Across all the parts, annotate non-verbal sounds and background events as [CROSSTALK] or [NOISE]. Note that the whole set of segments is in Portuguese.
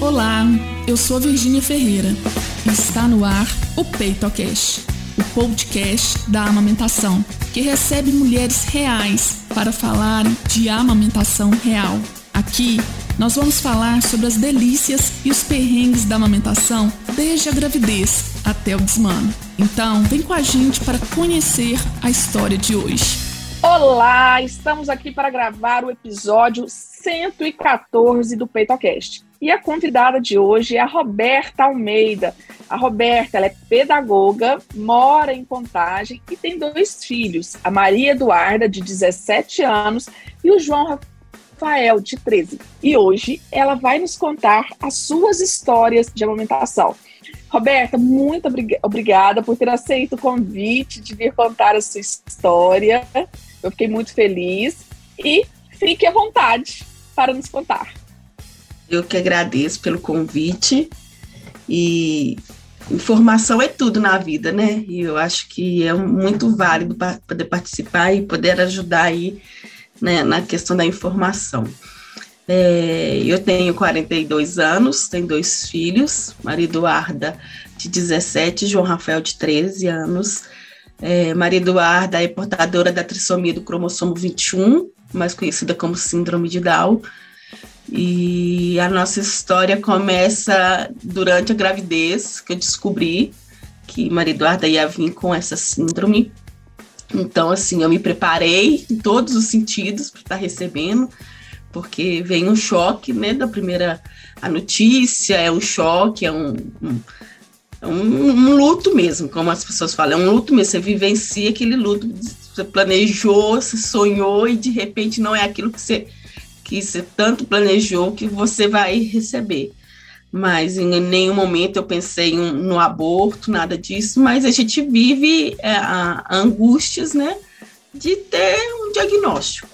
Olá, eu sou a Virgínia Ferreira e está no ar o PeitoCast, o podcast da amamentação, que recebe mulheres reais para falarem de amamentação real. Aqui nós vamos falar sobre as delícias e os perrengues da amamentação desde a gravidez até o desmano. Então, vem com a gente para conhecer a história de hoje. Olá, estamos aqui para gravar o episódio 114 do PeitoCast. E a convidada de hoje é a Roberta Almeida. A Roberta é pedagoga, mora em Contagem e tem dois filhos, a Maria Eduarda, de 17 anos, e o João Rafael, de 13. E hoje ela vai nos contar as suas histórias de amamentação. Roberta, muito obrigada por ter aceito o convite de vir contar a sua história. Eu fiquei muito feliz e fique à vontade para nos contar. Eu que agradeço pelo convite e informação é tudo na vida, né? E eu acho que é muito válido para poder participar e poder ajudar aí né, na questão da informação. É, eu tenho 42 anos, tenho dois filhos, Maria Eduarda de 17, João Rafael de 13 anos. É, Maria Eduarda é portadora da trissomia do cromossomo 21, mais conhecida como síndrome de Down. E a nossa história começa durante a gravidez, que eu descobri que Maria Eduarda ia vir com essa síndrome. Então, assim, eu me preparei em todos os sentidos para estar recebendo, porque vem um choque, né, da primeira a notícia, é um choque, é um, um, um, um luto mesmo, como as pessoas falam, é um luto mesmo, você vivencia aquele luto, você planejou, você sonhou e de repente não é aquilo que você, que você tanto planejou que você vai receber. Mas em nenhum momento eu pensei no aborto, nada disso, mas a gente vive é, a angústias, né, de ter um diagnóstico.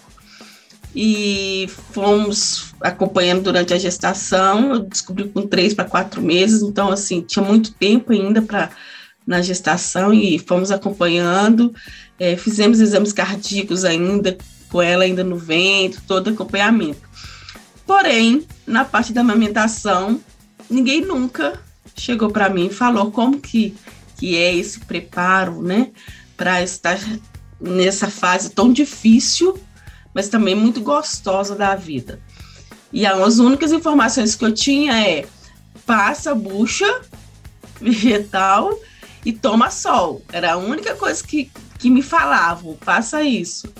E fomos acompanhando durante a gestação, eu descobri com três para quatro meses, então, assim, tinha muito tempo ainda para na gestação e fomos acompanhando, é, fizemos exames cardíacos ainda, com ela ainda no ventre, todo acompanhamento. Porém, na parte da amamentação, ninguém nunca chegou para mim e falou como que, que é esse preparo, né, para estar nessa fase tão difícil, mas também muito gostosa da vida. E as únicas informações que eu tinha é passa bucha [LAUGHS] vegetal e toma sol. Era a única coisa que, que me falavam, passa isso.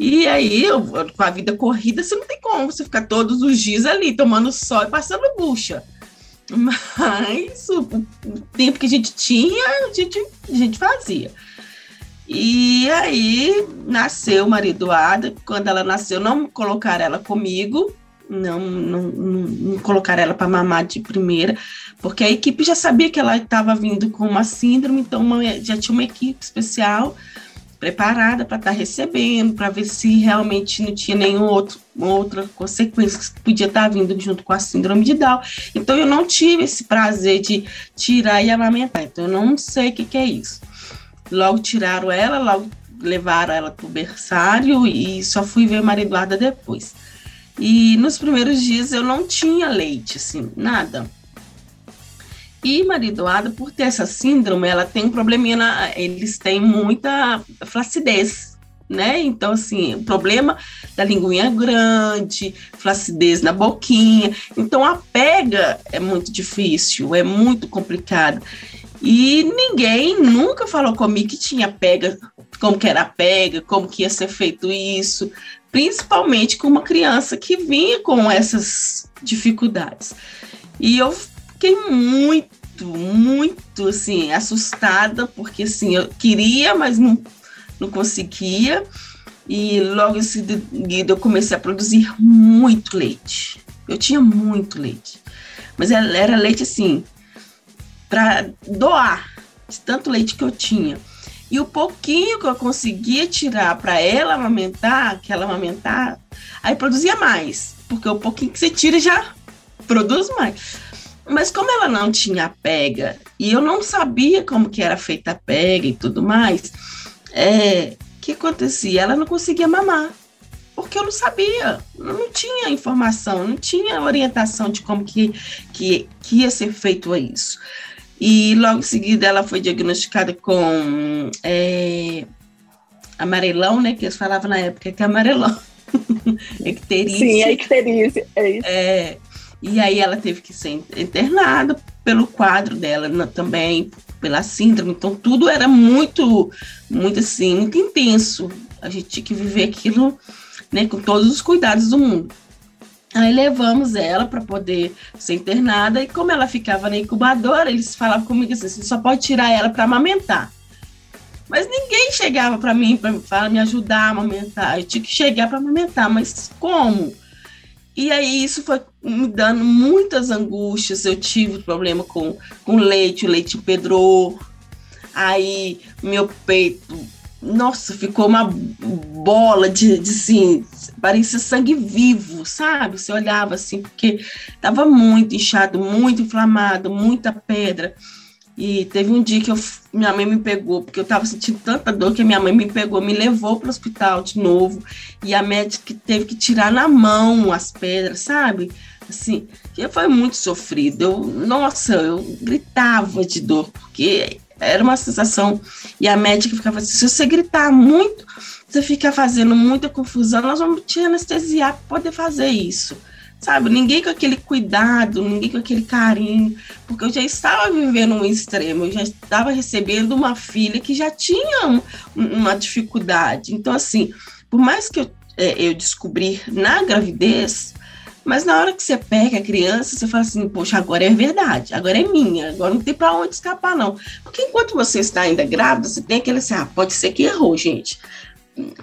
E aí, eu, com a vida corrida, você não tem como você ficar todos os dias ali tomando sol e passando bucha. [LAUGHS] Mas o, o tempo que a gente tinha, a gente, a gente fazia. E aí nasceu Maria Eduarda. Quando ela nasceu, não colocaram ela comigo, não, não, não, não colocaram ela para mamar de primeira, porque a equipe já sabia que ela estava vindo com uma síndrome, então uma, já tinha uma equipe especial preparada para estar tá recebendo, para ver se realmente não tinha nenhuma outro, outra consequência que podia estar tá vindo junto com a síndrome de Down. Então eu não tive esse prazer de tirar e amamentar. Então eu não sei o que, que é isso. Logo tiraram ela, logo levaram ela para o berçário e só fui ver Maria Eduarda depois. E nos primeiros dias eu não tinha leite, assim, nada. E Maria Eduarda, por ter essa síndrome, ela tem um probleminha, na, eles têm muita flacidez, né? Então, assim, o problema da linguinha grande, flacidez na boquinha. Então, a pega é muito difícil, é muito complicado. E ninguém nunca falou comigo que tinha pega, como que era pega, como que ia ser feito isso, principalmente com uma criança que vinha com essas dificuldades. E eu fiquei muito, muito, assim, assustada, porque, assim, eu queria, mas não, não conseguia. E logo em seguida eu comecei a produzir muito leite. Eu tinha muito leite. Mas era leite, assim, para doar, de tanto leite que eu tinha. E o pouquinho que eu conseguia tirar para ela amamentar, que ela amamentar, aí produzia mais, porque o pouquinho que você tira já produz mais. Mas como ela não tinha pega e eu não sabia como que era feita a pega e tudo mais, é, que acontecia? Ela não conseguia mamar. porque eu não sabia, não tinha informação, não tinha orientação de como que, que, que ia ser feito isso. E logo em seguida ela foi diagnosticada com é, amarelão, né? Que eles falavam na época que é amarelão. [LAUGHS] icterícia. Sim, é icterícia, é isso. É, e aí ela teve que ser internada pelo quadro dela né, também, pela síndrome. Então tudo era muito, muito assim, muito intenso. A gente tinha que viver aquilo né, com todos os cuidados do mundo. Aí levamos ela para poder ser internada e como ela ficava na incubadora, eles falavam comigo assim, você só pode tirar ela para amamentar. Mas ninguém chegava para mim para me ajudar a amamentar. Eu tinha que chegar para amamentar, mas como? E aí isso foi me dando muitas angústias. Eu tive problema com, com leite, o leite pedrou. Aí meu peito nossa, ficou uma bola de, de assim, parecia sangue vivo, sabe? Você olhava assim, porque estava muito inchado, muito inflamado, muita pedra. E teve um dia que eu, minha mãe me pegou, porque eu estava sentindo tanta dor que minha mãe me pegou, me levou para o hospital de novo. E a médica teve que tirar na mão as pedras, sabe? Assim, foi muito sofrido. Eu, nossa, eu gritava de dor, porque era uma sensação. E a médica ficava assim: se você gritar muito, você fica fazendo muita confusão, nós vamos te anestesiar para poder fazer isso. Sabe? Ninguém com aquele cuidado, ninguém com aquele carinho, porque eu já estava vivendo um extremo, eu já estava recebendo uma filha que já tinha um, uma dificuldade. Então, assim, por mais que eu, é, eu descobri na gravidez, mas na hora que você pega a criança, você fala assim, poxa, agora é verdade, agora é minha, agora não tem para onde escapar, não. Porque enquanto você está ainda grávida, você tem aquele assim, ah, pode ser que errou, gente.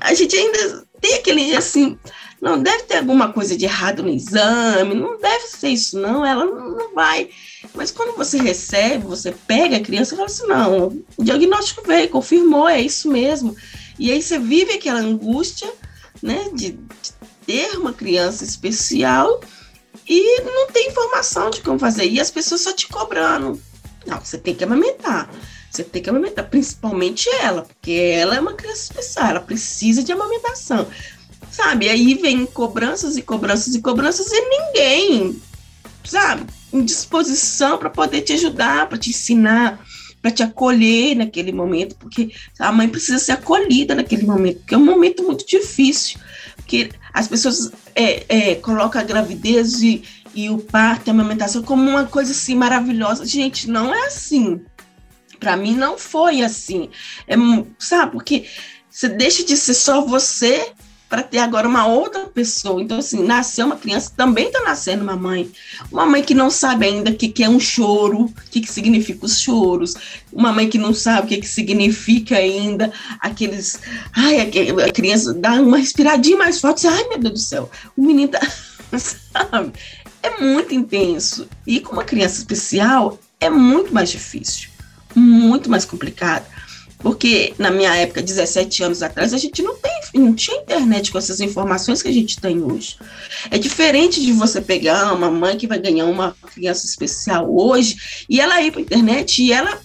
A gente ainda tem aquele assim, não deve ter alguma coisa de errado no exame, não deve ser isso, não, ela não vai. Mas quando você recebe, você pega a criança e fala assim, não, o diagnóstico veio, confirmou, é isso mesmo. E aí você vive aquela angústia, né, de, de ter uma criança especial e não tem informação de como fazer. E as pessoas só te cobrando. Não, você tem que amamentar. Você tem que amamentar, principalmente ela, porque ela é uma criança especial, ela precisa de amamentação. Sabe? Aí vem cobranças e cobranças e cobranças e ninguém, sabe, em disposição para poder te ajudar, para te ensinar, para te acolher naquele momento, porque a mãe precisa ser acolhida naquele momento, porque é um momento muito difícil. Porque as pessoas é, é, colocam a gravidez e, e o parto, a amamentação como uma coisa assim maravilhosa. Gente, não é assim. Para mim não foi assim. É, sabe, porque você deixa de ser só você para ter agora uma outra pessoa. Então, assim, nasceu uma criança, também está nascendo uma mãe. Uma mãe que não sabe ainda o que, que é um choro, o que, que significa os choros. Uma mãe que não sabe o que, que significa ainda aqueles. Ai, a, criança dá uma respiradinha mais forte. Ai, meu Deus do céu, o menino tá. [LAUGHS] Sabe? É muito intenso. E com uma criança especial, é muito mais difícil, muito mais complicado. Porque na minha época, 17 anos atrás, a gente não, tem, não tinha internet com essas informações que a gente tem hoje. É diferente de você pegar uma mãe que vai ganhar uma criança especial hoje e ela ir para a internet e ela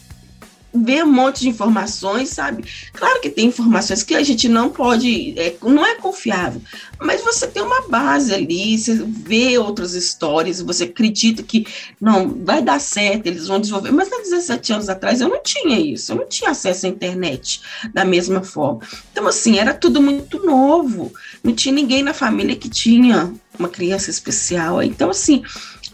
ver um monte de informações, sabe? Claro que tem informações que a gente não pode, é, não é confiável, mas você tem uma base ali, você vê outras histórias, você acredita que não vai dar certo, eles vão desenvolver. Mas há 17 anos atrás eu não tinha isso, eu não tinha acesso à internet da mesma forma. Então, assim, era tudo muito novo, não tinha ninguém na família que tinha uma criança especial. Então, assim,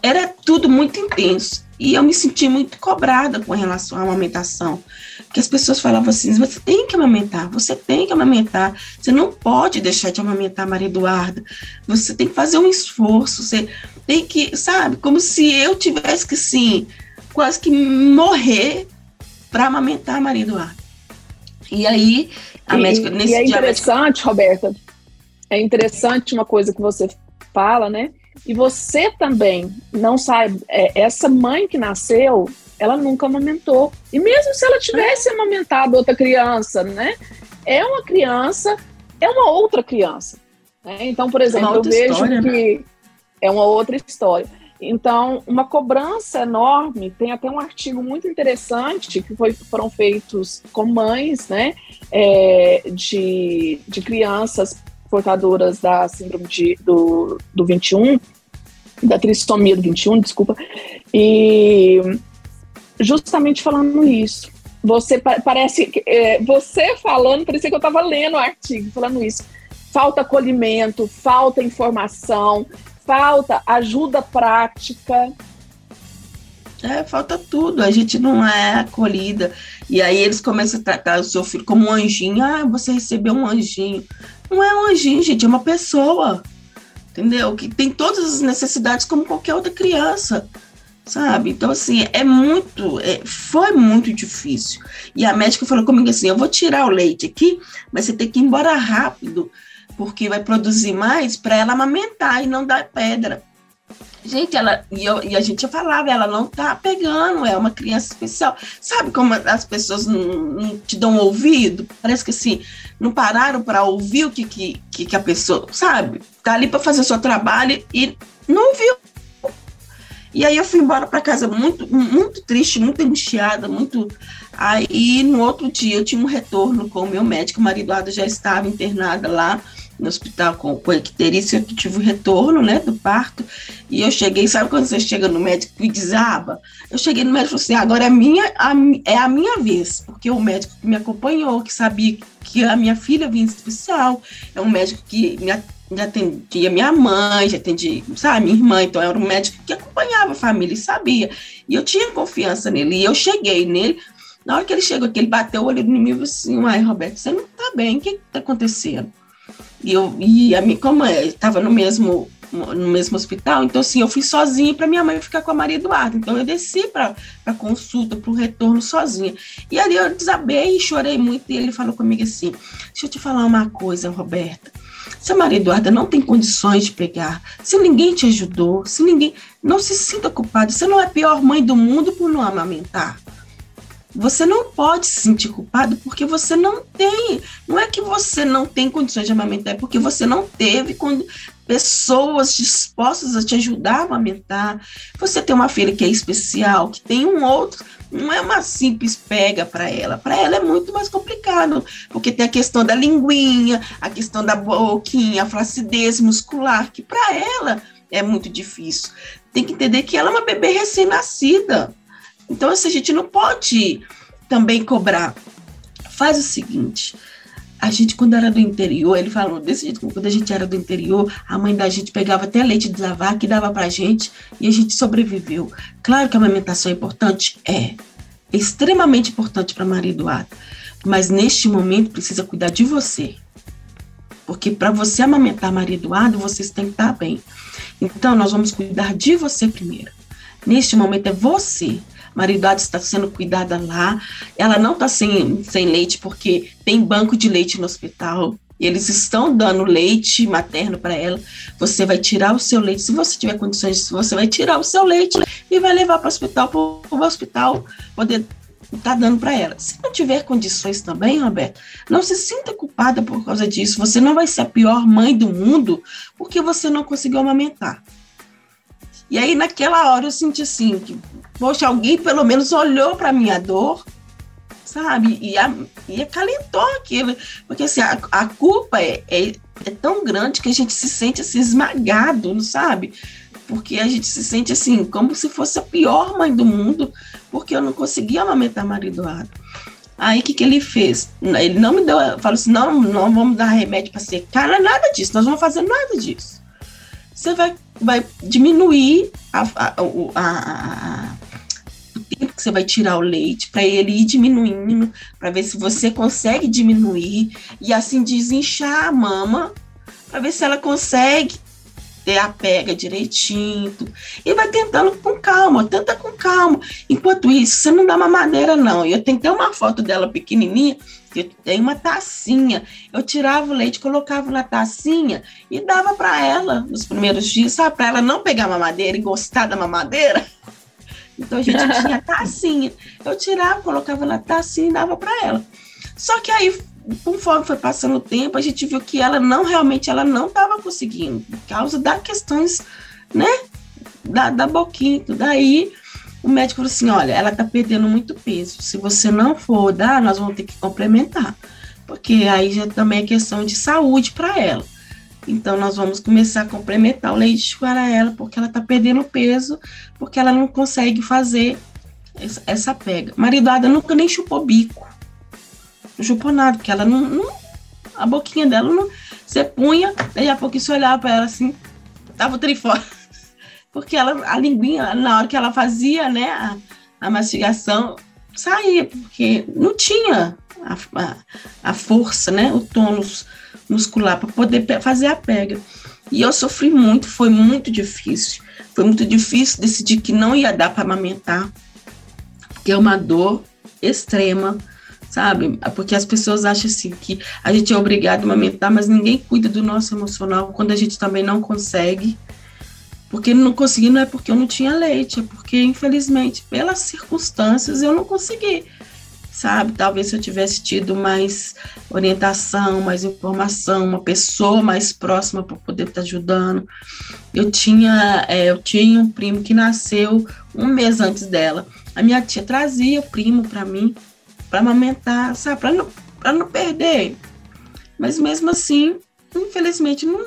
era tudo muito intenso. E eu me senti muito cobrada com relação à amamentação. Porque as pessoas falavam assim: você tem que amamentar, você tem que amamentar, você não pode deixar de amamentar Maria Eduarda, você tem que fazer um esforço, você tem que, sabe, como se eu tivesse que, sim, quase que morrer para amamentar Maria Eduarda. E aí, a e, médica. Nesse e é interessante, médica... Roberta, é interessante uma coisa que você fala, né? E você também não sabe, é, essa mãe que nasceu, ela nunca amamentou. E mesmo se ela tivesse amamentado outra criança, né? É uma criança, é uma outra criança. Né? Então, por exemplo, eu vejo história, que né? é uma outra história. Então, uma cobrança enorme, tem até um artigo muito interessante que foi, foram feitos com mães, né, é, de, de crianças portadoras da síndrome de, do, do 21, da trissomia do 21, desculpa, e justamente falando isso. Você parece, é, você falando, parecia que eu estava lendo o artigo, falando isso. Falta acolhimento, falta informação, falta ajuda prática. É, falta tudo, a gente não é acolhida. E aí eles começam a tratar o seu filho como um anjinho. Ah, você recebeu um anjinho. Não é um anjinho, gente, é uma pessoa. Entendeu? Que tem todas as necessidades como qualquer outra criança. Sabe? Então, assim, é muito. É, foi muito difícil. E a médica falou comigo assim: eu vou tirar o leite aqui, mas você tem que ir embora rápido, porque vai produzir mais para ela amamentar e não dar pedra. Gente, ela e, eu, e, a gente falava, ela não tá pegando, é uma criança especial. Sabe como as pessoas não, não te dão ouvido? Parece que assim, não pararam para ouvir o que, que, que a pessoa, sabe? Tá ali para fazer o seu trabalho e não ouviu. E aí eu fui embora para casa muito, muito triste, muito angustiada, muito. Aí no outro dia eu tinha um retorno com o meu médico, o Eduardo já estava internada lá no hospital com, icterícia, eu tive o retorno, né, do parto, e eu cheguei, sabe quando você chega no médico e desaba? Eu cheguei no médico e falei assim, agora é, minha, a, é a minha vez, porque o médico que me acompanhou, que sabia que a minha filha vinha especial, é um médico que me já atendia minha mãe, já atendia, sabe, minha irmã, então era um médico que acompanhava a família e sabia. E eu tinha confiança nele. E eu cheguei nele, na hora que ele chegou aqui, ele bateu o olho no mim e falou assim: Uai, Roberto, você não tá bem, o que tá acontecendo? E, eu, e a minha, como estava no mesmo no mesmo hospital, então assim, eu fui sozinha para minha mãe ficar com a Maria Eduarda. Então eu desci para a consulta, para o retorno sozinha. E ali eu desabei chorei muito. E ele falou comigo assim: Deixa eu te falar uma coisa, Roberta. Se a Maria Eduarda não tem condições de pegar, se ninguém te ajudou, se ninguém. Não se sinta culpado. Você não é a pior mãe do mundo por não amamentar. Você não pode se sentir culpado porque você não tem. Não é que você não tem condições de amamentar, é porque você não teve pessoas dispostas a te ajudar a amamentar. Você tem uma filha que é especial, que tem um outro não é uma simples pega para ela. Para ela é muito mais complicado, porque tem a questão da linguinha, a questão da boquinha, a flacidez muscular, que para ela é muito difícil. Tem que entender que ela é uma bebê recém-nascida. Então, assim, a gente não pode também cobrar. Faz o seguinte: a gente, quando era do interior, ele falou desse jeito, quando a gente era do interior, a mãe da gente pegava até leite de lavar que dava pra gente e a gente sobreviveu. Claro que a amamentação é importante? É. É extremamente importante para Maria Eduarda. Mas neste momento precisa cuidar de você. Porque para você amamentar Maria Eduarda, vocês têm que estar bem. Então, nós vamos cuidar de você primeiro. Neste momento é você maridade está sendo cuidada lá. Ela não está sem, sem leite porque tem banco de leite no hospital. Eles estão dando leite materno para ela. Você vai tirar o seu leite. Se você tiver condições, você vai tirar o seu leite e vai levar para o hospital, para o hospital poder tá dando para ela. Se não tiver condições também, Roberto, não se sinta culpada por causa disso. Você não vai ser a pior mãe do mundo porque você não conseguiu amamentar. E aí, naquela hora, eu senti assim, que, poxa, alguém pelo menos olhou para minha dor, sabe? E, a, e acalentou aquilo. Porque assim, a, a culpa é, é, é, tão grande que a gente se sente assim, esmagado, não sabe? Porque a gente se sente assim, como se fosse a pior mãe do mundo, porque eu não conseguia amamentar marido Eduardo. Aí o que, que ele fez? Ele não me deu, falou assim: não, não vamos dar remédio para secar, é nada disso, nós vamos fazer nada disso. Você vai vai diminuir a, a, a, tempo que você vai tirar o leite, para ele ir diminuindo, para ver se você consegue diminuir e assim desinchar a mama, para ver se ela consegue ter a pega direitinho. E vai tentando com calma, tenta com calma. Enquanto isso, você não dá uma maneira, não. Eu tenho até uma foto dela pequenininha, que tem uma tacinha. Eu tirava o leite, colocava na tacinha e dava para ela nos primeiros dias, sabe? Para ela não pegar mamadeira e gostar da mamadeira. Então a gente [LAUGHS] tinha tacinha. Eu tirava, colocava na tacinha e dava para ela. Só que aí, conforme foi passando o tempo, a gente viu que ela não realmente ela não estava conseguindo, por causa das questões, né? Da, da boquinha. Daí o médico falou assim: olha, ela está perdendo muito peso. Se você não for dar, nós vamos ter que complementar. Porque aí já também é questão de saúde para ela. Então, nós vamos começar a complementar o leite para ela, porque ela está perdendo peso, porque ela não consegue fazer essa pega. Maridada nunca nem chupou bico. Não chupou nada, porque ela não, não a boquinha dela não. Você punha, daí a pouco você olhava para ela assim, tava o fora. [LAUGHS] Porque ela, a linguinha, na hora que ela fazia, né, a, a mastigação, saía, porque não tinha a, a, a força, né, o tônus muscular para poder fazer a pega. E eu sofri muito, foi muito difícil. Foi muito difícil decidir que não ia dar para amamentar, porque é uma dor extrema, sabe? Porque as pessoas acham assim que a gente é obrigado a amamentar, mas ninguém cuida do nosso emocional quando a gente também não consegue. Porque não consegui não é porque eu não tinha leite, é porque, infelizmente, pelas circunstâncias, eu não consegui sabe? Talvez se eu tivesse tido mais orientação, mais informação, uma pessoa mais próxima para poder estar tá ajudando. Eu tinha, é, eu tinha um primo que nasceu um mês antes dela. A minha tia trazia o primo para mim, para amamentar, sabe? Para não, não perder. Mas mesmo assim, infelizmente, não,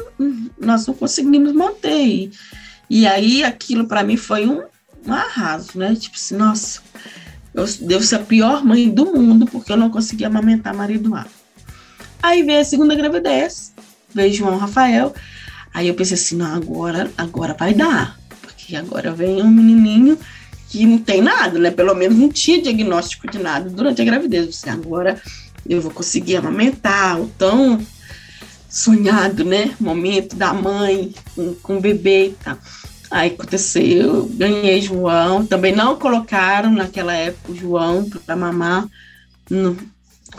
nós não conseguimos manter. E, e aí aquilo para mim foi um, um arraso, né? Tipo assim, nossa eu devo ser a pior mãe do mundo porque eu não consegui amamentar marido A. Aí veio a segunda gravidez, veio João Rafael. Aí eu pensei assim, não, agora, agora vai dar. Porque agora vem um menininho que não tem nada, né? Pelo menos não tinha diagnóstico de nada durante a gravidez. Eu agora eu vou conseguir amamentar o tão sonhado, né? Momento da mãe com, com o bebê e tal. Aí aconteceu, ganhei João. Também não colocaram naquela época o João para mamar no,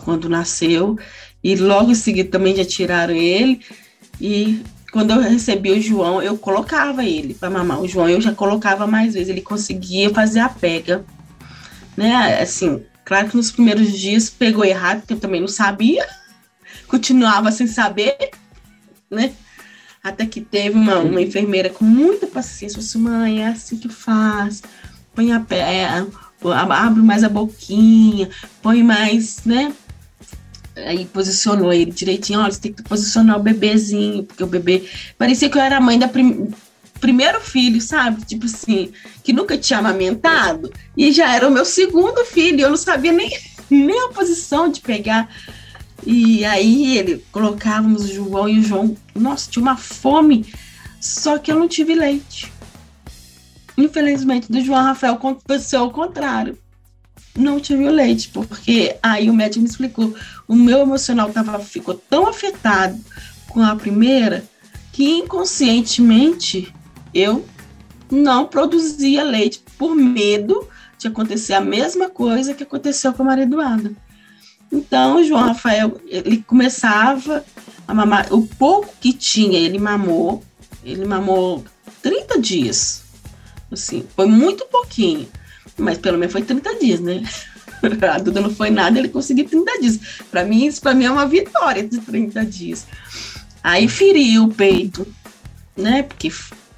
quando nasceu. E logo em seguida também já tiraram ele. E quando eu recebi o João, eu colocava ele para mamar. O João eu já colocava mais vezes, ele conseguia fazer a pega. Né? Assim, claro que nos primeiros dias pegou errado, porque eu também não sabia. Continuava sem saber, né? Até que teve uma, uma enfermeira com muita paciência, disse, mãe, é assim que faz, põe a pé, é, abre mais a boquinha, põe mais, né? Aí posicionou ele direitinho, olha, você tem que posicionar o bebezinho, porque o bebê. Parecia que eu era a mãe da prim... primeiro filho, sabe? Tipo assim, que nunca tinha amamentado, e já era o meu segundo filho, eu não sabia nem, [LAUGHS] nem a posição de pegar e aí ele colocávamos o João e o João, nossa, tinha uma fome, só que eu não tive leite. Infelizmente, do João Rafael aconteceu o contrário. Não tive o leite, porque aí o médico me explicou. O meu emocional tava, ficou tão afetado com a primeira que inconscientemente eu não produzia leite por medo de acontecer a mesma coisa que aconteceu com a Maria Eduarda. Então, João Rafael, ele começava a mamar, o pouco que tinha, ele mamou, ele mamou 30 dias. Assim, foi muito pouquinho, mas pelo menos foi 30 dias, né? [LAUGHS] A Duda não foi nada, ele conseguiu 30 dias. Para mim, isso para mim é uma vitória de 30 dias. Aí feriu o peito, né? Porque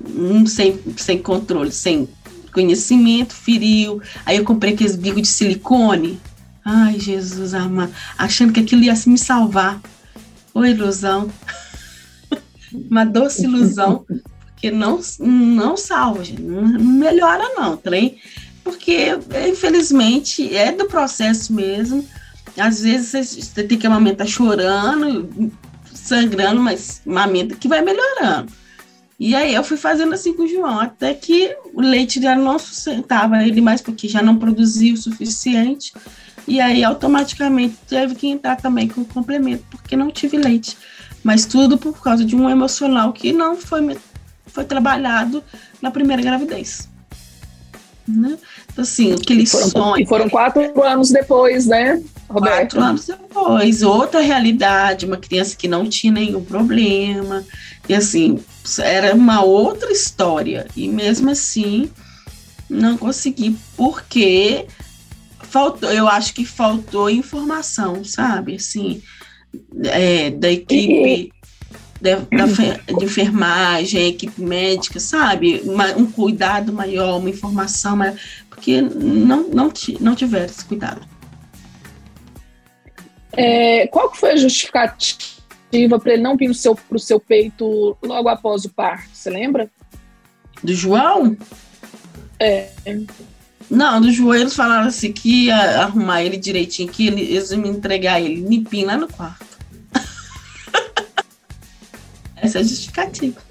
um sem, sem controle, sem conhecimento, feriu. Aí eu comprei aqueles bigos de silicone, Ai, Jesus amado, achando que aquilo ia me salvar. Ô, ilusão. [LAUGHS] Uma doce ilusão, porque não, não salva, gente. Não, melhora, não, trem. Porque, infelizmente, é do processo mesmo. Às vezes você tem que amamentar chorando, sangrando, mas amamenta que vai melhorando. E aí eu fui fazendo assim com o João, até que o leite já não sustentava ele mais, porque já não produzia o suficiente. E aí, automaticamente, teve que entrar também com complemento, porque não tive leite. Mas tudo por causa de um emocional que não foi, foi trabalhado na primeira gravidez. Né? Então, assim, aquele foram, sonho. E foram quatro anos depois, né, Roberto? Quatro anos depois. Outra realidade, uma criança que não tinha nenhum problema. E, assim, era uma outra história. E mesmo assim, não consegui, porque faltou, eu acho que faltou informação, sabe? Assim, é, da equipe da, da, de enfermagem, equipe médica, sabe? Uma, um cuidado maior, uma informação maior, porque não, não, não tiveram esse cuidado. É, qual que foi a justificativa para ele não vir seu, pro seu peito logo após o parto? Você lembra? Do João? É. Não, do João eles falaram assim que ia arrumar ele direitinho, que eles iam me entregar ele limpinho lá no quarto. [LAUGHS] Essa é a justificativa.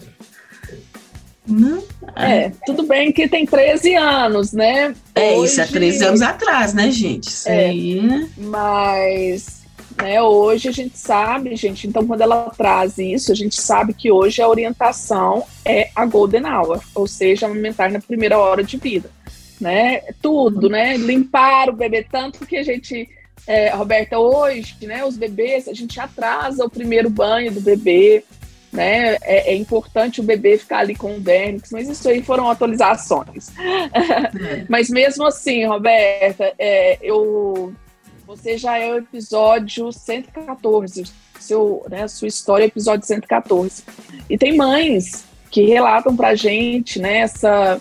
Não? É, tudo bem que tem 13 anos, né? É, Hoje... isso é 13 anos atrás, né, gente? Isso é, aí. Né? Mas né, hoje a gente sabe, gente, então quando ela traz isso, a gente sabe que hoje a orientação é a Golden Hour, ou seja, aumentar na primeira hora de vida. Né? Tudo, né? Limpar o bebê, tanto que a gente. É, Roberta, hoje, né, os bebês, a gente atrasa o primeiro banho do bebê, né? É, é, importante o bebê ficar ali com o Vernix, mas isso aí foram atualizações. É. [LAUGHS] mas mesmo assim, Roberta, é, eu, você já é o episódio 114, seu, né, sua história é episódio 114. E tem mães que relatam pra gente né, essa,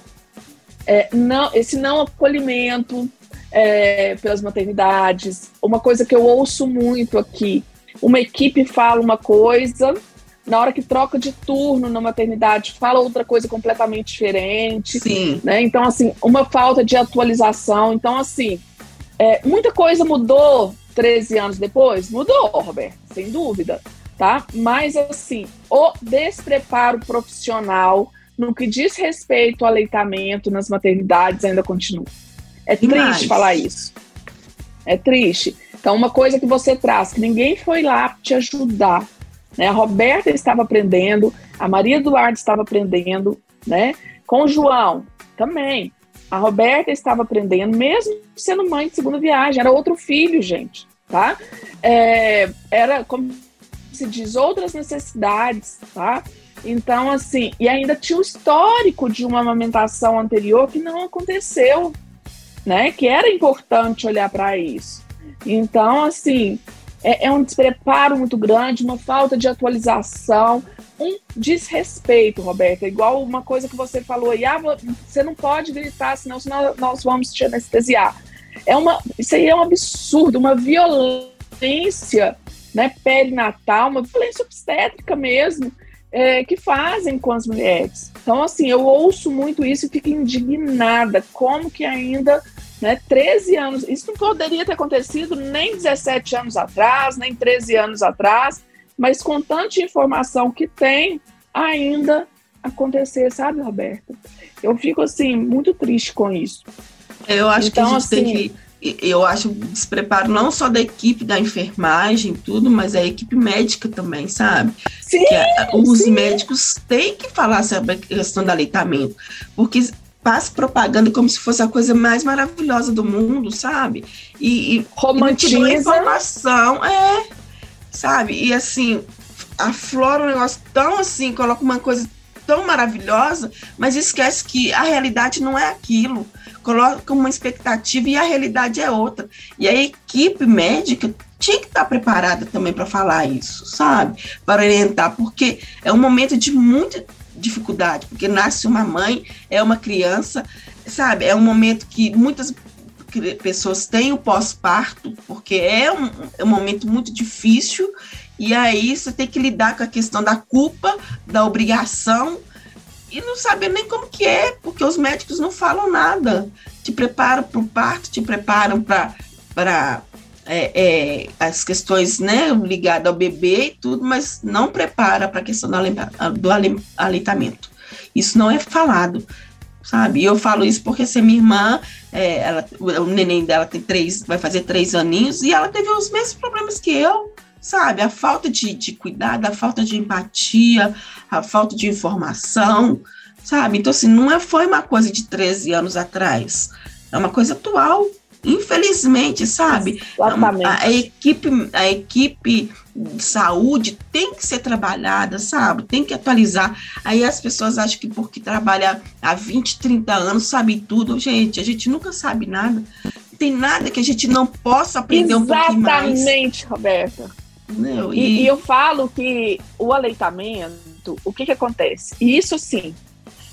é, não, esse não acolhimento é, pelas maternidades. Uma coisa que eu ouço muito aqui, uma equipe fala uma coisa na hora que troca de turno na maternidade, fala outra coisa completamente diferente. Sim. Né? Então, assim, uma falta de atualização. Então, assim, é, muita coisa mudou 13 anos depois? Mudou, Roberto, sem dúvida. Tá? Mas, assim, o despreparo profissional no que diz respeito ao aleitamento nas maternidades ainda continua. É triste falar isso. É triste. Então, uma coisa que você traz, que ninguém foi lá te ajudar, né? A Roberta estava aprendendo, a Maria Eduardo estava aprendendo, né? Com o João também. A Roberta estava aprendendo, mesmo sendo mãe de segunda viagem, era outro filho, gente, tá? É, era, como se diz, outras necessidades, tá? Então, assim, e ainda tinha o histórico de uma amamentação anterior que não aconteceu, né? Que era importante olhar para isso. Então, assim, é, é um despreparo muito grande, uma falta de atualização, um desrespeito, Roberta. Igual uma coisa que você falou aí, ah, você não pode gritar, senão, senão nós vamos te anestesiar. É uma, isso aí é um absurdo, uma violência né, perinatal, uma violência obstétrica mesmo, é, que fazem com as mulheres. Então, assim, eu ouço muito isso e fico indignada. Como que ainda né? 13 anos, isso não poderia ter acontecido nem 17 anos atrás, nem 13 anos atrás, mas com tanta informação que tem, ainda acontecer, sabe, Roberta? Eu fico assim muito triste com isso. Eu acho então, que a gente assim, tem que eu acho despreparo não só da equipe da enfermagem, tudo, mas a equipe médica também, sabe? Sim, que os sim. médicos têm que falar sobre a questão do aleitamento, porque passa propaganda como se fosse a coisa mais maravilhosa do mundo, sabe? E, e romantiza e informação, é, sabe? E assim, aflora um negócio tão assim, coloca uma coisa tão maravilhosa, mas esquece que a realidade não é aquilo. Coloca uma expectativa e a realidade é outra. E a equipe médica tinha que estar preparada também para falar isso, sabe? Para orientar, porque é um momento de muito dificuldade, porque nasce uma mãe, é uma criança, sabe? É um momento que muitas pessoas têm o pós-parto, porque é um, é um momento muito difícil, e aí você tem que lidar com a questão da culpa, da obrigação, e não saber nem como que é, porque os médicos não falam nada. Te preparam para o parto, te preparam para é, é, as questões né, ligadas ao bebê e tudo, mas não prepara para a questão do, do aleitamento. Isso não é falado, sabe? E eu falo isso porque se minha irmã, é, ela, o neném dela tem três, vai fazer três aninhos, e ela teve os mesmos problemas que eu, sabe? A falta de, de cuidado, a falta de empatia, a falta de informação, sabe? Então, assim, não é, foi uma coisa de 13 anos atrás, é uma coisa atual, Infelizmente, sabe? Exatamente. A, a, equipe, a equipe de saúde tem que ser trabalhada, sabe? Tem que atualizar. Aí as pessoas acham que porque trabalha há 20, 30 anos sabe tudo. Gente, a gente nunca sabe nada. Não tem nada que a gente não possa aprender Exatamente, um pouquinho mais. Exatamente, Roberta. Não, e... E, e eu falo que o aleitamento, o que que acontece? E isso sim,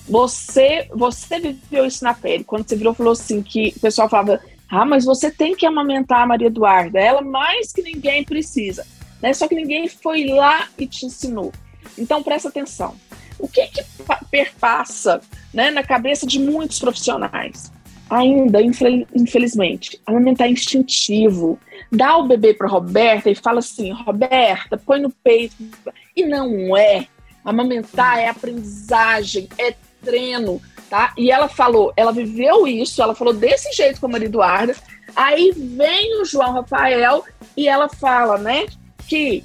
você você viveu isso na pele, quando você virou falou assim, que o pessoal falava, ah, mas você tem que amamentar a Maria Eduarda, ela mais que ninguém precisa. né? Só que ninguém foi lá e te ensinou. Então presta atenção. O que que perpassa, né, na cabeça de muitos profissionais? Ainda, infelizmente, amamentar instintivo. Dá o bebê para Roberta e fala assim: Roberta, põe no peito. E não é. Amamentar é aprendizagem, é treino, tá? E ela falou, ela viveu isso, ela falou desse jeito com a Maria Eduarda. Aí vem o João Rafael e ela fala, né, que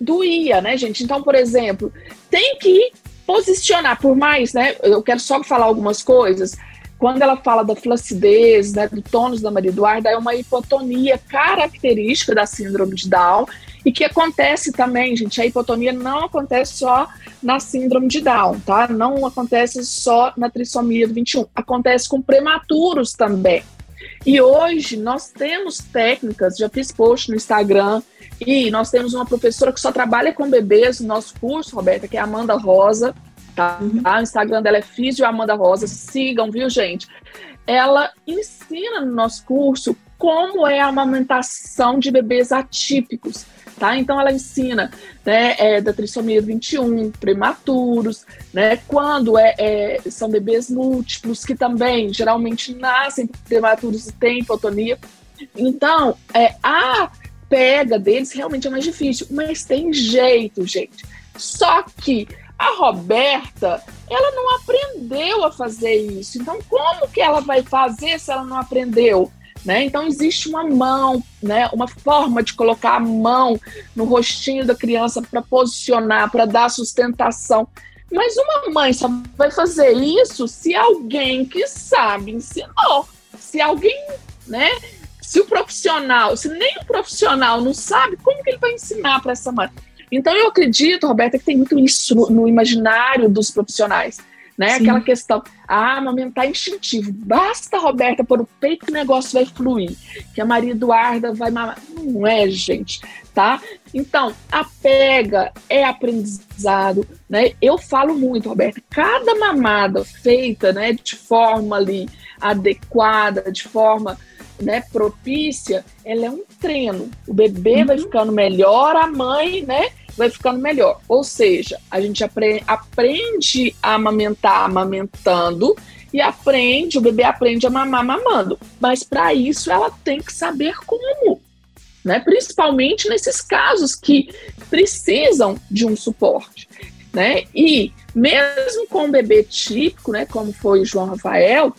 doía, né, gente? Então, por exemplo, tem que posicionar, por mais, né, eu quero só falar algumas coisas. Quando ela fala da flacidez, né, do tônus da Maria Eduarda, é uma hipotonia característica da síndrome de Down e que acontece também, gente, a hipotonia não acontece só na síndrome de Down, tá? Não acontece só na trissomia do 21, acontece com prematuros também. E hoje nós temos técnicas, já fiz post no Instagram, e nós temos uma professora que só trabalha com bebês no nosso curso, Roberta, que é a Amanda Rosa, tá? Uhum. O Instagram dela é Físio Amanda Rosa, sigam, viu, gente? Ela ensina no nosso curso como é a amamentação de bebês atípicos tá? Então ela ensina né, é, da trissomia 21, prematuros, né? Quando é, é, são bebês múltiplos que também geralmente nascem prematuros e têm hipotonia. Então, é, a pega deles realmente é mais difícil, mas tem jeito, gente. Só que a Roberta, ela não aprendeu a fazer isso. Então, como que ela vai fazer se ela não aprendeu? Né? Então existe uma mão, né? uma forma de colocar a mão no rostinho da criança para posicionar, para dar sustentação. Mas uma mãe só vai fazer isso se alguém que sabe ensinou. Se alguém, né? Se o profissional, se nem o profissional não sabe, como que ele vai ensinar para essa mãe? Então eu acredito, Roberta, que tem muito isso no, no imaginário dos profissionais né? Sim. Aquela questão, ah, amamentar é instintivo. Basta, Roberta, pôr o peito que o negócio vai fluir, que a Maria Eduarda vai mamar. Não é, gente, tá? Então, a pega é aprendizado, né? Eu falo muito, Roberta, cada mamada feita, né, de forma ali adequada, de forma né, propícia, ela é um treino. O bebê uhum. vai ficando melhor, a mãe, né, vai ficando melhor. Ou seja, a gente apre aprende a amamentar amamentando e aprende, o bebê aprende a mamar mamando. Mas para isso ela tem que saber como. Né? Principalmente nesses casos que precisam de um suporte. Né? E mesmo com o bebê típico, né, como foi o João Rafael,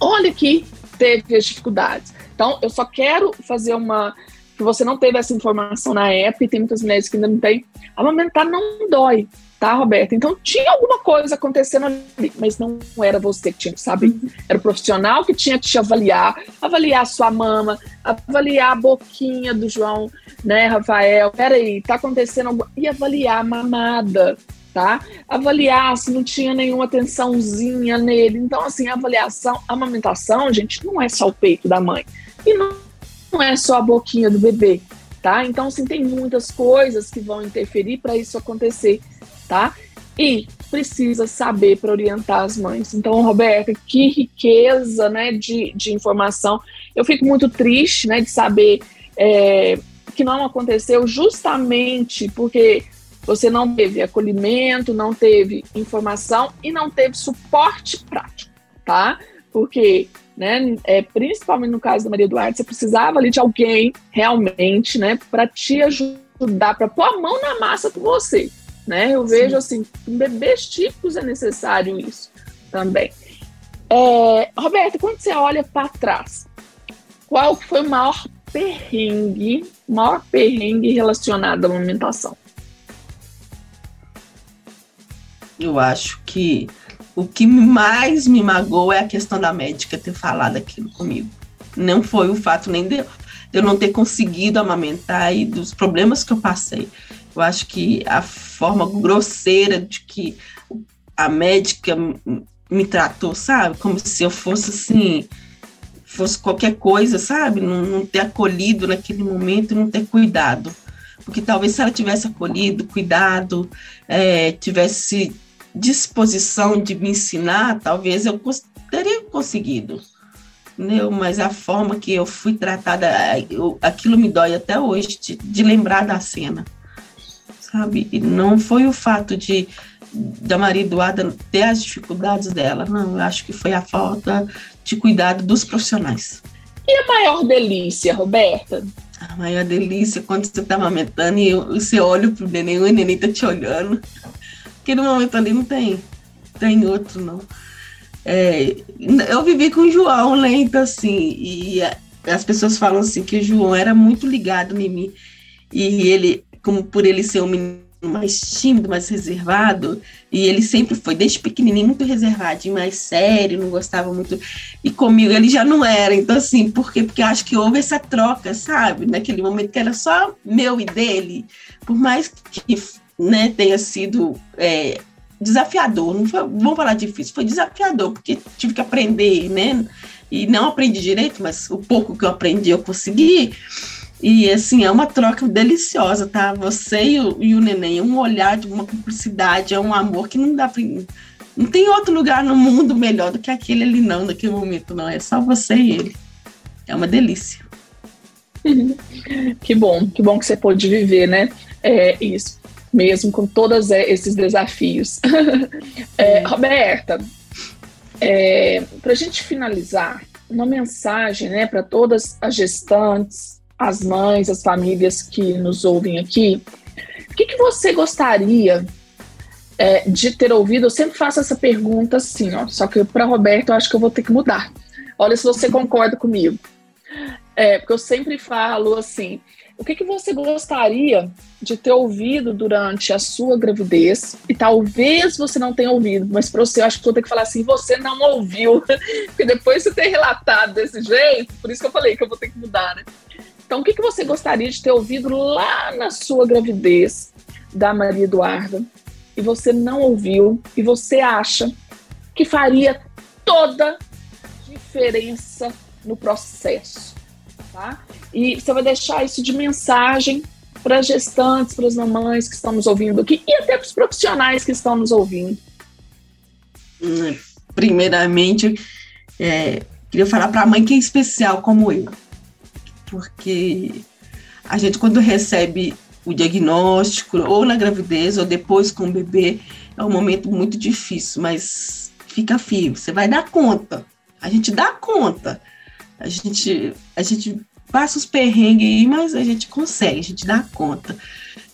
olha que teve as dificuldades. Então, eu só quero fazer uma que você não teve essa informação na época, e tem muitas mulheres que ainda não têm, amamentar não dói, tá, Roberta? Então tinha alguma coisa acontecendo ali, mas não era você que tinha que saber. Uhum. Era o profissional que tinha que te avaliar, avaliar a sua mama, avaliar a boquinha do João, né, Rafael? Peraí, tá acontecendo alguma... E avaliar a mamada, tá? Avaliar se não tinha nenhuma tensãozinha nele. Então, assim, a avaliação, a amamentação, gente, não é só o peito da mãe. E não não é só a boquinha do bebê, tá? Então, assim, tem muitas coisas que vão interferir para isso acontecer, tá? E precisa saber para orientar as mães. Então, Roberta, que riqueza, né, de, de informação. Eu fico muito triste, né, de saber é, que não aconteceu justamente porque você não teve acolhimento, não teve informação e não teve suporte prático, tá? Porque né? É, principalmente no caso da Maria Eduarda, você precisava ali de alguém realmente, né, para te ajudar, para pôr a mão na massa com você, né? Eu Sim. vejo assim, em bebês típicos é necessário isso também. É, Roberta, quando você olha para trás, qual foi o maior perrengue, maior perrengue relacionado à alimentação? Eu acho que o que mais me magoou é a questão da médica ter falado aquilo comigo. Não foi o fato nem de, eu não ter conseguido amamentar e dos problemas que eu passei. Eu acho que a forma grosseira de que a médica me tratou, sabe? Como se eu fosse assim, fosse qualquer coisa, sabe? Não, não ter acolhido naquele momento, não ter cuidado. Porque talvez se ela tivesse acolhido, cuidado, é, tivesse disposição de me ensinar, talvez eu teria conseguido. entendeu? Mas a forma que eu fui tratada, eu, aquilo me dói até hoje, de, de lembrar da cena, sabe? E não foi o fato de da Maria Eduarda ter as dificuldades dela, não, eu acho que foi a falta de cuidado dos profissionais. E a maior delícia, Roberta? A maior delícia quando você está amamentando e você olha pro neném, o neném tá te olhando. Porque no momento ali não tem, tem outro, não. É, eu vivi com o João? Então, assim, e as pessoas falam assim que o João era muito ligado em mim. E ele, como por ele ser um menino mais tímido, mais reservado, e ele sempre foi, desde pequenininho, muito reservadinho, mais sério, não gostava muito. E comigo ele já não era. Então, assim, por quê? Porque acho que houve essa troca, sabe? Naquele momento que era só meu e dele. Por mais que né, tenha sido é, desafiador, não foi, vamos falar difícil, foi desafiador, porque tive que aprender, né? E não aprendi direito, mas o pouco que eu aprendi eu consegui. E assim, é uma troca deliciosa, tá? Você e o, e o neném, um olhar de uma cumplicidade, é um amor que não dá pra. Não tem outro lugar no mundo melhor do que aquele ali, não, naquele momento, não. É só você e ele. É uma delícia. [LAUGHS] que bom, que bom que você pôde viver, né? É isso, mesmo com todos é, esses desafios. [LAUGHS] é, Roberta, é, para a gente finalizar, uma mensagem né, para todas as gestantes, as mães, as famílias que nos ouvem aqui, o que, que você gostaria é, de ter ouvido? Eu sempre faço essa pergunta assim, ó, só que para Roberto eu acho que eu vou ter que mudar. Olha se você concorda comigo. É, porque eu sempre falo assim, o que, que você gostaria de ter ouvido durante a sua gravidez? E talvez você não tenha ouvido, mas para você eu acho que vou ter que falar assim, você não ouviu. [LAUGHS] Porque depois de você ter relatado desse jeito, por isso que eu falei que eu vou ter que mudar, né? Então, o que, que você gostaria de ter ouvido lá na sua gravidez da Maria Eduarda e você não ouviu e você acha que faria toda diferença no processo, tá? E você vai deixar isso de mensagem para as gestantes, para as mamães que estão nos ouvindo aqui e até para os profissionais que estão nos ouvindo. Hum, primeiramente, é, queria falar para a mãe que é especial como eu porque a gente, quando recebe o diagnóstico, ou na gravidez, ou depois com o bebê, é um momento muito difícil, mas fica firme, você vai dar conta. A gente dá conta. A gente, a gente passa os perrengues aí, mas a gente consegue, a gente dá conta.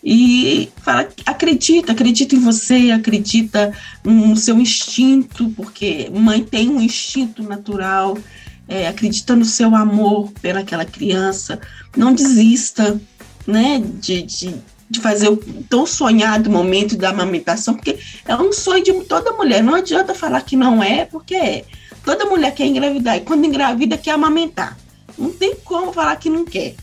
E fala, acredita, acredita em você, acredita no seu instinto, porque mãe tem um instinto natural é, acredita no seu amor pelaquela criança, não desista, né, de, de, de fazer o tão sonhado momento da amamentação, porque é um sonho de toda mulher, não adianta falar que não é, porque é. Toda mulher quer engravidar, e quando engravida quer amamentar. Não tem como falar que não quer.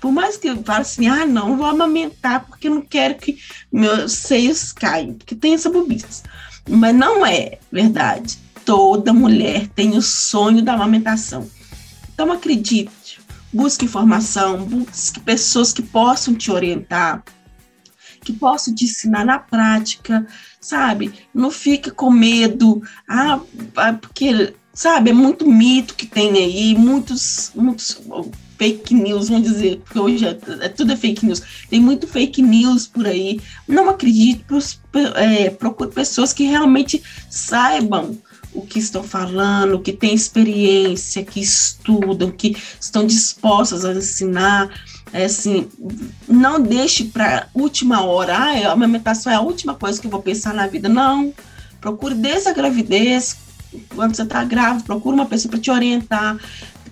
Por mais que eu fale assim, ah, não, vou amamentar porque não quero que meus seios caiam, porque tem essa bobice. Mas não é verdade toda mulher tem o sonho da amamentação. Então acredite, busque informação, busque pessoas que possam te orientar, que possam te ensinar na prática, sabe? Não fique com medo, ah, ah porque, sabe, é muito mito que tem aí, muitos, muitos fake news, vamos dizer, porque hoje é, é, tudo é fake news. Tem muito fake news por aí. Não acredite, é, procure pessoas que realmente saibam o que estão falando, que têm experiência, que estudam, que estão dispostas a ensinar. É assim, não deixe para última hora, ah, a amamentação é a última coisa que eu vou pensar na vida. Não. Procure desde a gravidez, quando você está grávida, procure uma pessoa para te orientar,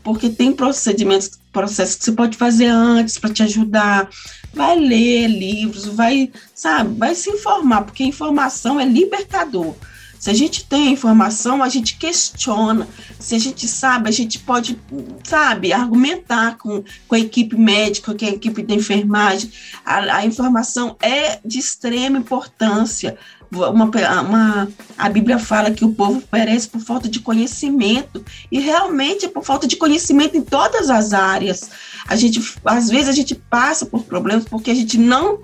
porque tem procedimentos, processos que você pode fazer antes para te ajudar. Vai ler livros, vai, sabe, vai se informar, porque informação é libertador. Se a gente tem informação, a gente questiona. Se a gente sabe, a gente pode, sabe, argumentar com, com a equipe médica, com a equipe de enfermagem. A, a informação é de extrema importância. Uma, uma, a Bíblia fala que o povo perece por falta de conhecimento, e realmente é por falta de conhecimento em todas as áreas. A gente, às vezes, a gente passa por problemas porque a gente não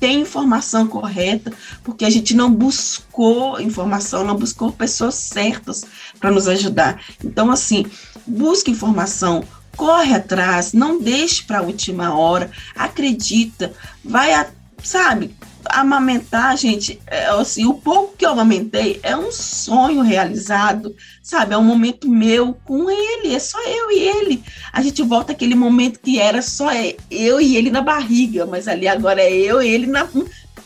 tem informação correta, porque a gente não buscou informação, não buscou pessoas certas para nos ajudar. Então, assim, busque informação, corre atrás, não deixe para a última hora, acredita, vai, a, sabe, amamentar, gente, é, assim, o pouco que eu amamentei é um sonho realizado, sabe? É um momento meu com ele, é só eu e ele. A gente volta aquele momento que era só eu e ele na barriga, mas ali agora é eu e ele na,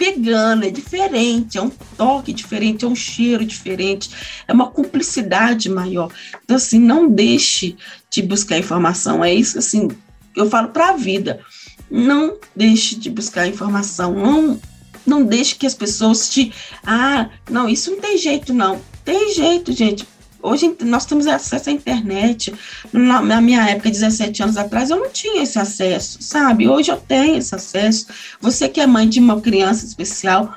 pegando, é diferente, é um toque diferente, é um cheiro diferente, é uma cumplicidade maior. Então, assim, não deixe de buscar informação, é isso, assim, eu falo para a vida. Não deixe de buscar informação, não não deixe que as pessoas te. Ah, não, isso não tem jeito, não. Tem jeito, gente. Hoje nós temos acesso à internet. Na, na, minha época, 17 anos atrás, eu não tinha esse acesso, sabe? Hoje eu tenho esse acesso. Você que é mãe de uma criança especial,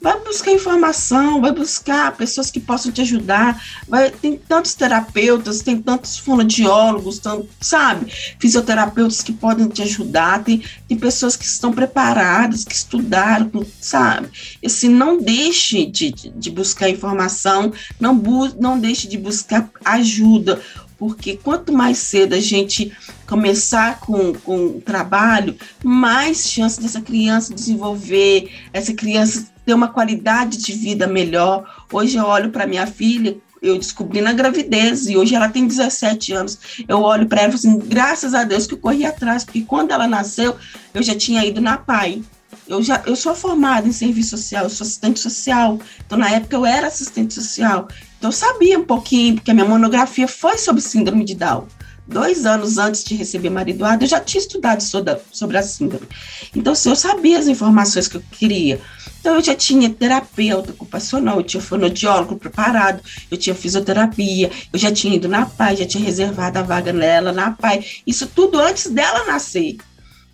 vai buscar informação, vai buscar pessoas que possam te ajudar. Vai, tem tantos terapeutas, tem tantos fonoaudiólogos, tanto, sabe? Fisioterapeutas que podem te ajudar, tem, tem pessoas que estão preparadas, que estudaram, sabe? E assim, não deixe de, de buscar informação, não, bu não deixe de buscar ajuda porque quanto mais cedo a gente começar com, com o trabalho, mais chance dessa criança desenvolver, essa criança ter uma qualidade de vida melhor. Hoje eu olho para minha filha, eu descobri na gravidez e hoje ela tem 17 anos. Eu olho para ela e assim, graças a Deus que eu corri atrás, porque quando ela nasceu, eu já tinha ido na PAI. Eu, já, eu sou formada em serviço social, eu sou assistente social. Então, na época, eu era assistente social. Então, eu sabia um pouquinho, porque a minha monografia foi sobre síndrome de Down. Dois anos antes de receber maridoado, eu já tinha estudado sobre a síndrome. Então, assim, eu sabia as informações que eu queria. Então, eu já tinha terapeuta ocupacional, eu tinha fonoaudiólogo preparado, eu tinha fisioterapia, eu já tinha ido na PAI, já tinha reservado a vaga nela na PAI. Isso tudo antes dela nascer.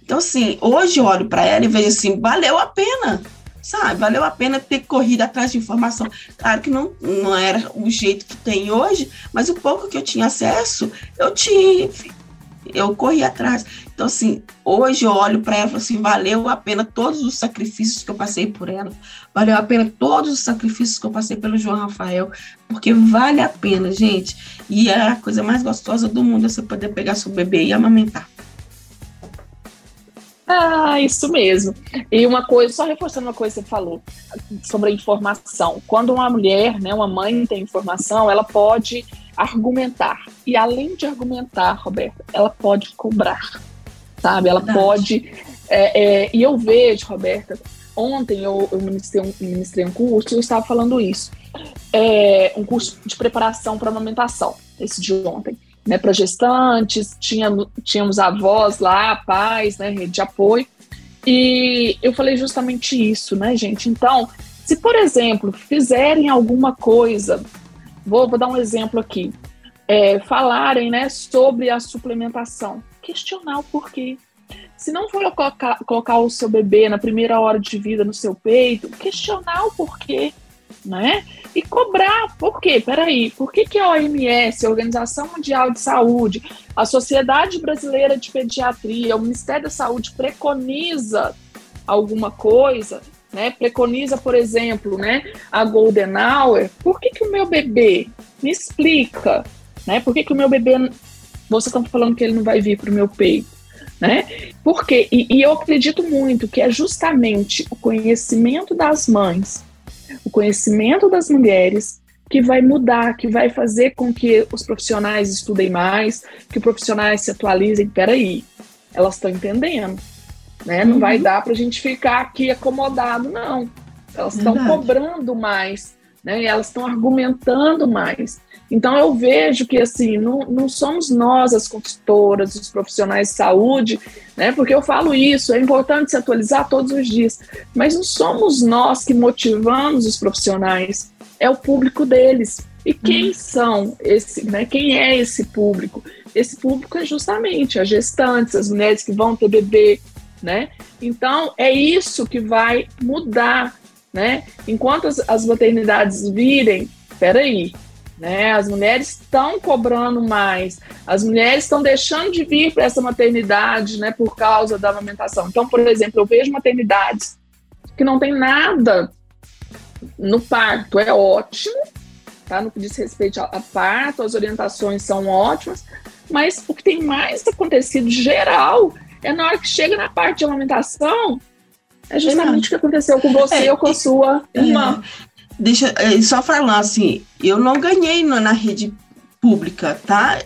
Então, assim, hoje eu olho para ela e vejo assim, valeu a pena, sabe? Valeu a pena ter corrido atrás de informação. Claro que não, não era o jeito que tem hoje, mas o pouco que eu tinha acesso, eu tive. Eu corri atrás. Então, assim, hoje eu olho para ela e falo assim: valeu a pena todos os sacrifícios que eu passei por ela, valeu a pena todos os sacrifícios que eu passei pelo João Rafael, porque vale a pena, gente. E é a coisa mais gostosa do mundo é você poder pegar seu bebê e amamentar. Ah, isso mesmo. E uma coisa, só reforçando uma coisa que você falou sobre a informação. Quando uma mulher, né, uma mãe tem informação, ela pode argumentar. E além de argumentar, Roberta, ela pode cobrar, sabe? Ela Verdade. pode. É, é, e eu vejo, Roberta, ontem eu, eu ministrei, um, ministrei um curso e eu estava falando isso. É, um curso de preparação para amamentação, esse de ontem né, para gestantes, tínhamos, tínhamos avós lá, pais, né, rede de apoio. E eu falei justamente isso, né, gente? Então, se, por exemplo, fizerem alguma coisa, vou, vou dar um exemplo aqui, é, falarem né, sobre a suplementação, questionar o porquê. Se não for colocar, colocar o seu bebê na primeira hora de vida no seu peito, questionar o porquê né? E cobrar, por quê? Peraí, por que, que a OMS, a Organização Mundial de Saúde, a Sociedade Brasileira de Pediatria, o Ministério da Saúde preconiza alguma coisa, né? Preconiza, por exemplo, né, a Golden Hour, por que, que o meu bebê, me explica, né? Por que, que o meu bebê, você está falando que ele não vai vir para o meu peito? Né? Porque, e, e eu acredito muito que é justamente o conhecimento das mães o conhecimento das mulheres que vai mudar, que vai fazer com que os profissionais estudem mais, que os profissionais se atualizem. Peraí, elas estão entendendo, né? Não uhum. vai dar para a gente ficar aqui acomodado, não. Elas estão cobrando mais, né? E elas estão argumentando mais. Então eu vejo que assim, não, não somos nós as consultoras, os profissionais de saúde, né? Porque eu falo isso, é importante se atualizar todos os dias, mas não somos nós que motivamos os profissionais, é o público deles. E quem uhum. são esse, né? Quem é esse público? Esse público é justamente as gestantes, as mulheres que vão ter bebê, né? Então é isso que vai mudar, né? Enquanto as, as maternidades virem, peraí, né? As mulheres estão cobrando mais, as mulheres estão deixando de vir para essa maternidade né, por causa da amamentação. Então, por exemplo, eu vejo maternidades que não tem nada no parto, é ótimo, tá? No que diz respeito a parto, as orientações são ótimas, mas o que tem mais acontecido geral é na hora que chega na parte de amamentação, é justamente o que aconteceu com você é, ou com a sua é, irmã. Deixa, é, só falar assim, eu não ganhei na rede pública, tá?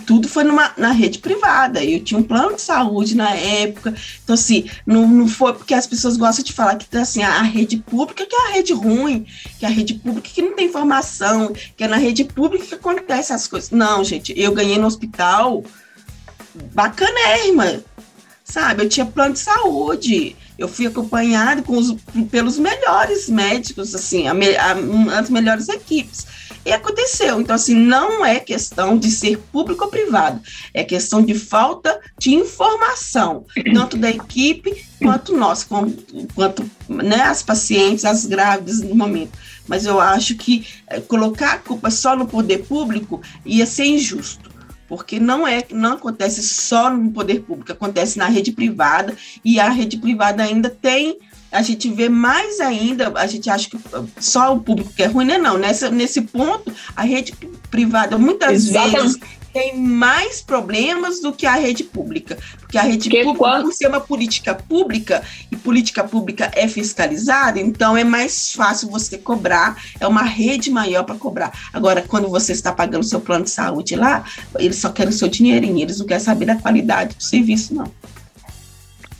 tudo foi numa, na rede privada. Eu tinha um plano de saúde na época. Então, assim, não, não foi porque as pessoas gostam de falar que assim, a rede pública que é a rede ruim, que é a rede pública que não tem informação, que é na rede pública que acontece as coisas. Não, gente, eu ganhei no hospital bacanérrima, sabe? Eu tinha plano de saúde. Eu fui acompanhado com os, pelos melhores médicos, assim, a, a, as melhores equipes. E aconteceu. Então, assim, não é questão de ser público ou privado, é questão de falta de informação, tanto da equipe quanto nós, quanto né, as pacientes, as grávidas no momento. Mas eu acho que é, colocar a culpa só no poder público ia ser injusto porque não é não acontece só no poder público, acontece na rede privada e a rede privada ainda tem a gente vê mais ainda, a gente acha que só o público que é ruim, né? Não, nessa, nesse ponto, a rede privada muitas Exatamente. vezes tem mais problemas do que a rede pública. Porque a rede que pública, quando... por ser uma política pública, e política pública é fiscalizada, então é mais fácil você cobrar, é uma rede maior para cobrar. Agora, quando você está pagando seu plano de saúde lá, eles só querem o seu dinheirinho, eles não querem saber da qualidade do serviço, não.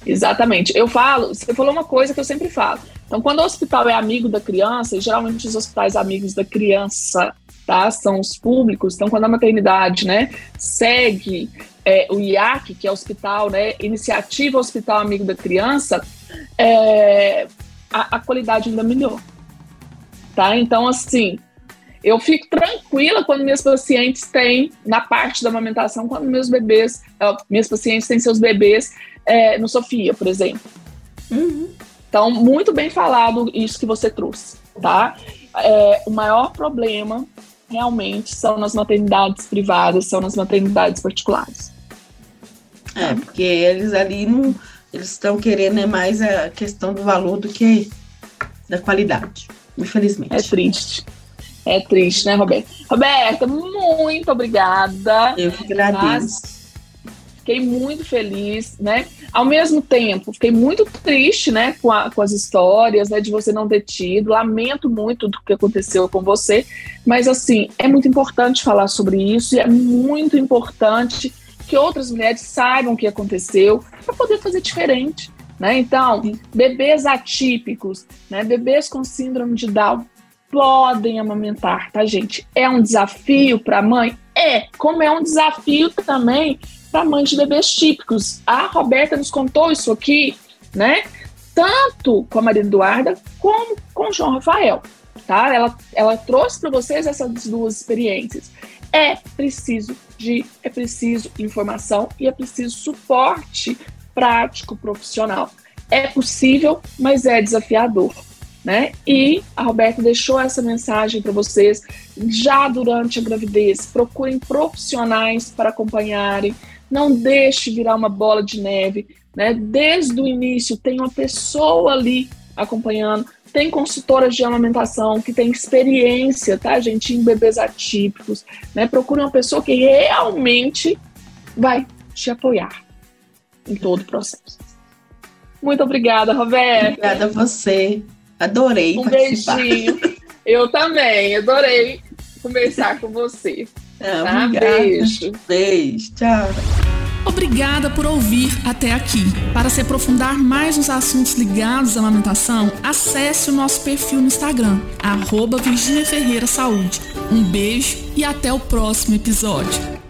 Exatamente. Eu falo, você falou uma coisa que eu sempre falo. Então, quando o hospital é amigo da criança, e geralmente os hospitais amigos da criança, tá, são os públicos. Então, quando a maternidade, né, segue é, o IAC, que é o hospital, né, Iniciativa Hospital Amigo da Criança, é, a, a qualidade ainda melhor, tá? Então, assim, eu fico tranquila quando minhas pacientes têm, na parte da amamentação, quando meus bebês, minhas pacientes têm seus bebês é, no Sofia, por exemplo. Uhum. Então, muito bem falado isso que você trouxe, tá? É, o maior problema realmente são nas maternidades privadas, são nas maternidades particulares. É, porque eles ali não. Eles estão querendo é mais a questão do valor do que da qualidade, infelizmente. É triste. É triste, né, Roberta? Roberta, muito obrigada. Eu que agradeço. Fiquei muito feliz, né? Ao mesmo tempo, fiquei muito triste, né, com, a, com as histórias, né, de você não ter tido. Lamento muito do que aconteceu com você, mas assim, é muito importante falar sobre isso e é muito importante que outras mulheres saibam o que aconteceu para poder fazer diferente. Né? Então, bebês atípicos, né? bebês com síndrome de Down podem amamentar, tá, gente? É um desafio para a mãe? É, como é um desafio também para mães de bebês típicos. A Roberta nos contou isso aqui, né? Tanto com a Maria Eduarda como com o João Rafael, tá? Ela, ela trouxe para vocês essas duas experiências. É preciso de, é preciso informação e é preciso suporte prático profissional. É possível, mas é desafiador. Né? E a Roberta deixou essa mensagem para vocês já durante a gravidez. Procurem profissionais para acompanharem, não deixe virar uma bola de neve, né? Desde o início tem uma pessoa ali acompanhando, tem consultoras de amamentação que tem experiência, tá, gente, em bebês atípicos, né? Procure uma pessoa que realmente vai te apoiar em todo o processo. Muito obrigada, Roberta. Obrigada a você. Adorei um participar. beijinho. Eu também, adorei conversar com você. Ah, tá? Beijo. Beijo. Tchau. Obrigada por ouvir até aqui. Para se aprofundar mais nos assuntos ligados à amamentação, acesse o nosso perfil no Instagram, arroba Virginia Ferreira Saúde. Um beijo e até o próximo episódio.